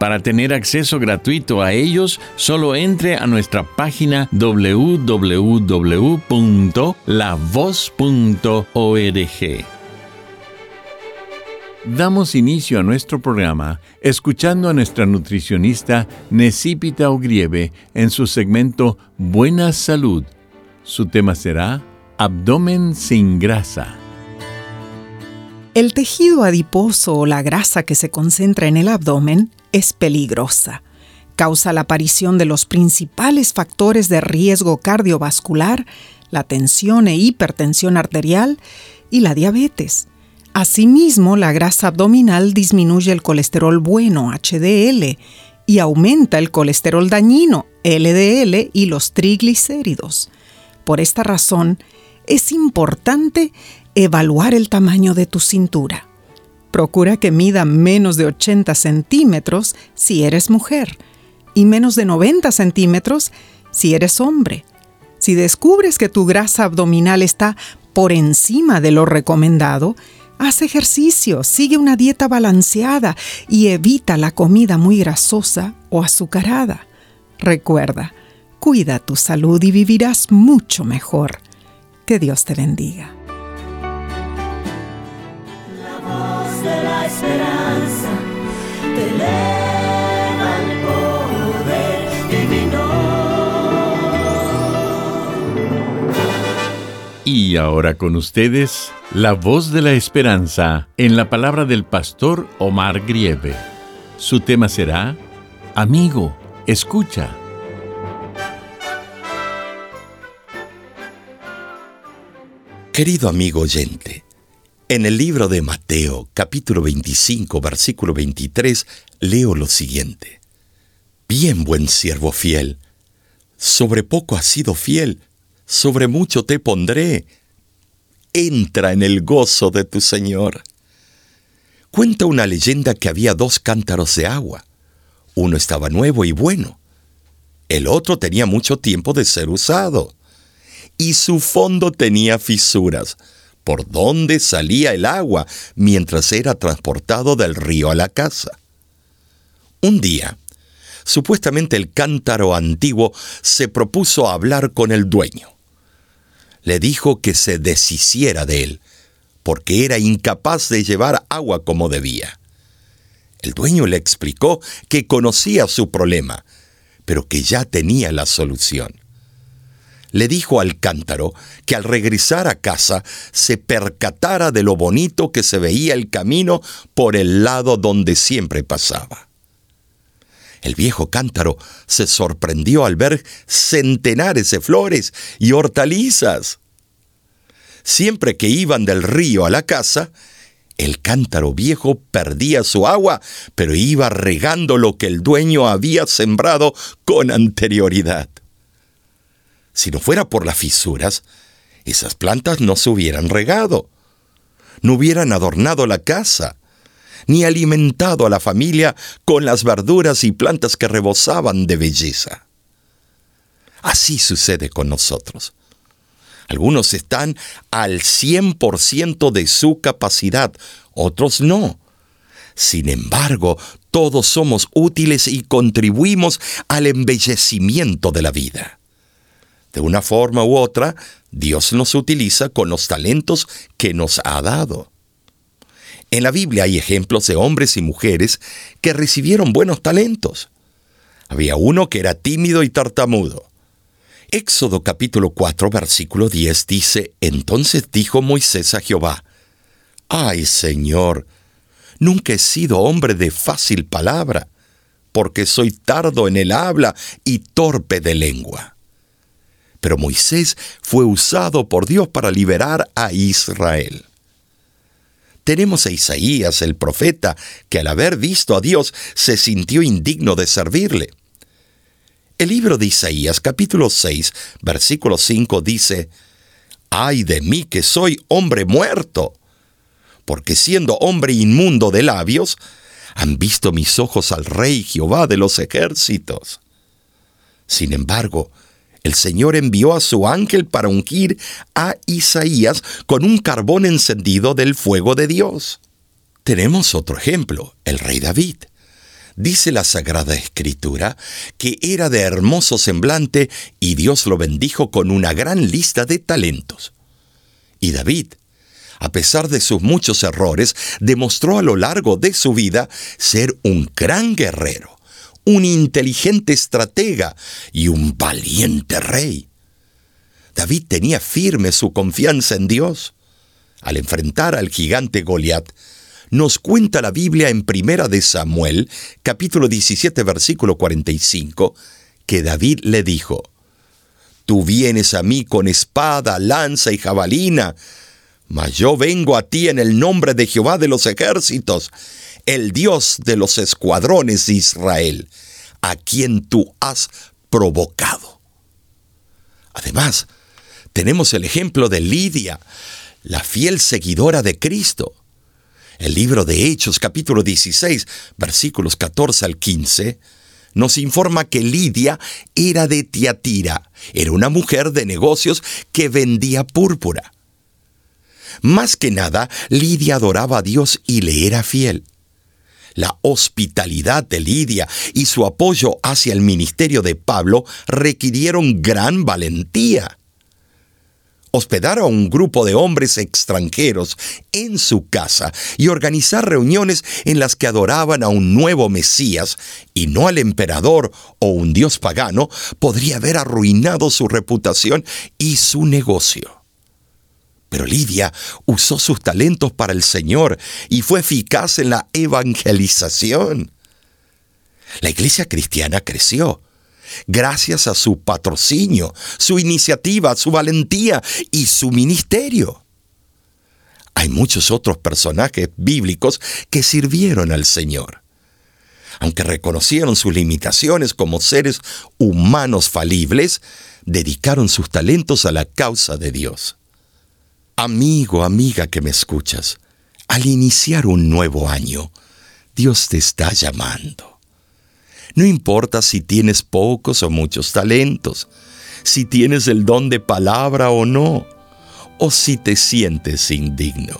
Para tener acceso gratuito a ellos, solo entre a nuestra página www.lavoz.org. Damos inicio a nuestro programa escuchando a nuestra nutricionista Necipita Ogrieve en su segmento Buena Salud. Su tema será Abdomen sin grasa. El tejido adiposo o la grasa que se concentra en el abdomen es peligrosa. Causa la aparición de los principales factores de riesgo cardiovascular, la tensión e hipertensión arterial y la diabetes. Asimismo, la grasa abdominal disminuye el colesterol bueno, HDL, y aumenta el colesterol dañino, LDL, y los triglicéridos. Por esta razón, es importante evaluar el tamaño de tu cintura. Procura que mida menos de 80 centímetros si eres mujer y menos de 90 centímetros si eres hombre. Si descubres que tu grasa abdominal está por encima de lo recomendado, haz ejercicio, sigue una dieta balanceada y evita la comida muy grasosa o azucarada. Recuerda, cuida tu salud y vivirás mucho mejor. Que Dios te bendiga. Esperanza te eleva el poder divino. Y ahora con ustedes, la voz de la esperanza en la palabra del pastor Omar Grieve. Su tema será, Amigo, escucha. Querido amigo oyente, en el libro de Mateo, capítulo 25, versículo 23, leo lo siguiente. Bien, buen siervo fiel, sobre poco has sido fiel, sobre mucho te pondré. Entra en el gozo de tu Señor. Cuenta una leyenda que había dos cántaros de agua. Uno estaba nuevo y bueno. El otro tenía mucho tiempo de ser usado. Y su fondo tenía fisuras por dónde salía el agua mientras era transportado del río a la casa. Un día, supuestamente el cántaro antiguo se propuso hablar con el dueño. Le dijo que se deshiciera de él, porque era incapaz de llevar agua como debía. El dueño le explicó que conocía su problema, pero que ya tenía la solución le dijo al cántaro que al regresar a casa se percatara de lo bonito que se veía el camino por el lado donde siempre pasaba. El viejo cántaro se sorprendió al ver centenares de flores y hortalizas. Siempre que iban del río a la casa, el cántaro viejo perdía su agua, pero iba regando lo que el dueño había sembrado con anterioridad. Si no fuera por las fisuras, esas plantas no se hubieran regado, no hubieran adornado la casa, ni alimentado a la familia con las verduras y plantas que rebosaban de belleza. Así sucede con nosotros. Algunos están al 100% de su capacidad, otros no. Sin embargo, todos somos útiles y contribuimos al embellecimiento de la vida. De una forma u otra, Dios nos utiliza con los talentos que nos ha dado. En la Biblia hay ejemplos de hombres y mujeres que recibieron buenos talentos. Había uno que era tímido y tartamudo. Éxodo capítulo 4 versículo 10 dice, Entonces dijo Moisés a Jehová, Ay Señor, nunca he sido hombre de fácil palabra, porque soy tardo en el habla y torpe de lengua. Pero Moisés fue usado por Dios para liberar a Israel. Tenemos a Isaías, el profeta, que al haber visto a Dios se sintió indigno de servirle. El libro de Isaías capítulo 6, versículo 5 dice, Ay de mí que soy hombre muerto, porque siendo hombre inmundo de labios, han visto mis ojos al Rey Jehová de los ejércitos. Sin embargo, el Señor envió a su ángel para ungir a Isaías con un carbón encendido del fuego de Dios. Tenemos otro ejemplo, el rey David. Dice la Sagrada Escritura que era de hermoso semblante y Dios lo bendijo con una gran lista de talentos. Y David, a pesar de sus muchos errores, demostró a lo largo de su vida ser un gran guerrero, un inteligente estratega y un valiente rey. David tenía firme su confianza en Dios. Al enfrentar al gigante Goliat, nos cuenta la Biblia en Primera de Samuel, capítulo 17, versículo 45, que David le dijo, Tú vienes a mí con espada, lanza y jabalina, mas yo vengo a ti en el nombre de Jehová de los ejércitos, el Dios de los escuadrones de Israel, a quien tú has provocado. Además, tenemos el ejemplo de Lidia, la fiel seguidora de Cristo. El libro de Hechos capítulo 16 versículos 14 al 15 nos informa que Lidia era de Tiatira, era una mujer de negocios que vendía púrpura. Más que nada, Lidia adoraba a Dios y le era fiel. La hospitalidad de Lidia y su apoyo hacia el ministerio de Pablo requirieron gran valentía hospedar a un grupo de hombres extranjeros en su casa y organizar reuniones en las que adoraban a un nuevo Mesías y no al emperador o un dios pagano, podría haber arruinado su reputación y su negocio. Pero Lidia usó sus talentos para el Señor y fue eficaz en la evangelización. La iglesia cristiana creció gracias a su patrocinio, su iniciativa, su valentía y su ministerio. Hay muchos otros personajes bíblicos que sirvieron al Señor. Aunque reconocieron sus limitaciones como seres humanos falibles, dedicaron sus talentos a la causa de Dios. Amigo, amiga que me escuchas, al iniciar un nuevo año, Dios te está llamando. No importa si tienes pocos o muchos talentos, si tienes el don de palabra o no, o si te sientes indigno.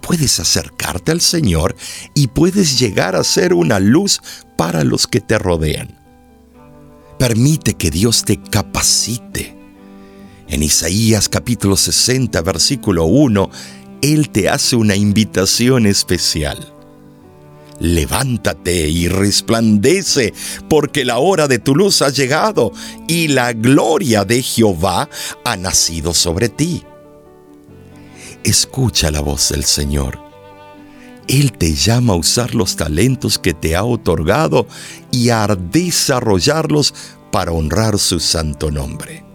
Puedes acercarte al Señor y puedes llegar a ser una luz para los que te rodean. Permite que Dios te capacite. En Isaías capítulo 60, versículo 1, Él te hace una invitación especial levántate y resplandece, porque la hora de tu luz ha llegado y la gloria de Jehová ha nacido sobre ti. Escucha la voz del Señor. Él te llama a usar los talentos que te ha otorgado y a desarrollarlos para honrar su santo nombre.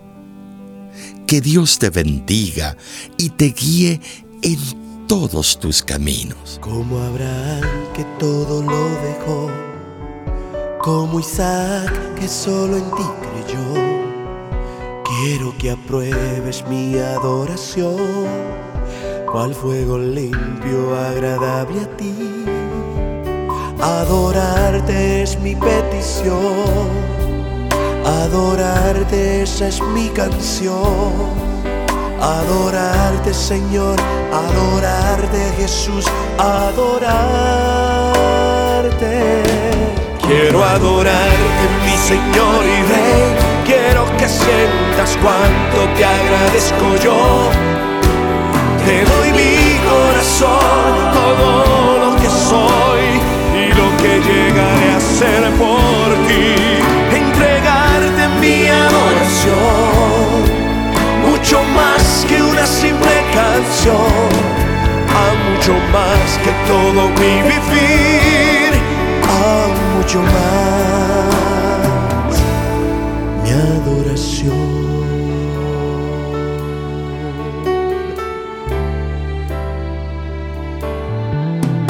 Que Dios te bendiga y te guíe en todos tus caminos. Como Abraham que todo lo dejó, como Isaac que solo en ti creyó. Quiero que apruebes mi adoración, cual fuego limpio, agradable a ti. Adorarte es mi petición, adorarte esa es mi canción Adorarte Señor, adorarte Jesús, adorarte. Quiero adorarte mi Señor y Rey, quiero que sientas cuánto te agradezco yo. Te doy mi corazón, todo lo que soy y lo que llegaré a ser por mucho más que todo mi vivir, aún mucho más mi adoración.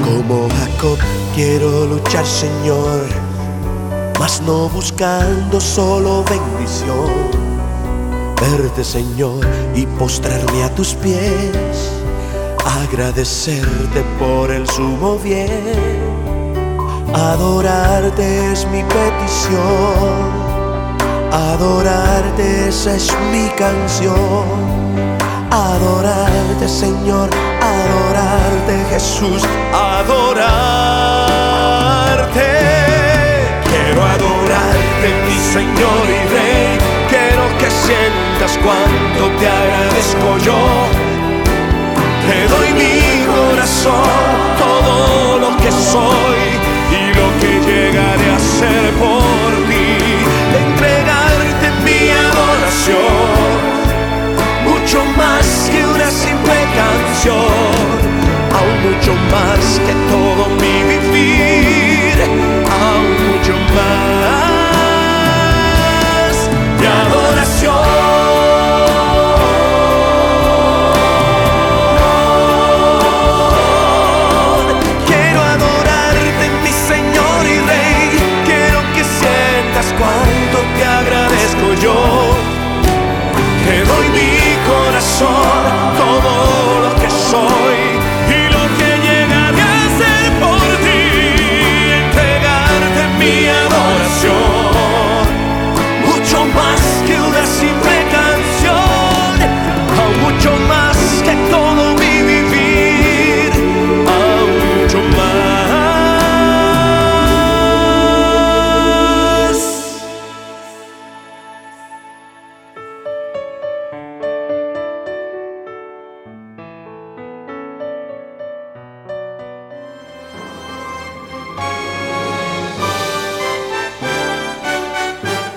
Como Jacob quiero luchar, Señor, mas no buscando solo bendición. Verte, Señor, y postrarme a tus pies, agradecerte por el sumo bien. Adorarte es mi petición, adorarte esa es mi canción. Adorarte, Señor, adorarte, Jesús, adorarte. Quiero adorarte, mi Señor y Rey. Que sientas cuánto te agradezco yo. Te doy mi corazón,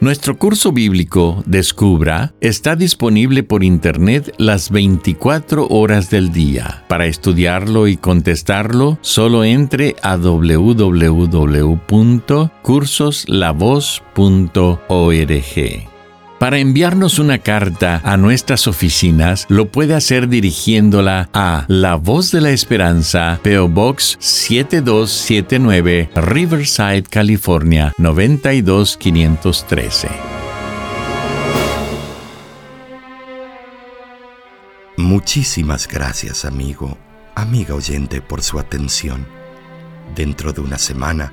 Nuestro curso bíblico Descubra está disponible por Internet las 24 horas del día. Para estudiarlo y contestarlo, solo entre a www.cursoslavoz.org. Para enviarnos una carta a nuestras oficinas, lo puede hacer dirigiéndola a La Voz de la Esperanza, PO Box 7279, Riverside, California 92513. Muchísimas gracias, amigo, amiga oyente, por su atención. Dentro de una semana,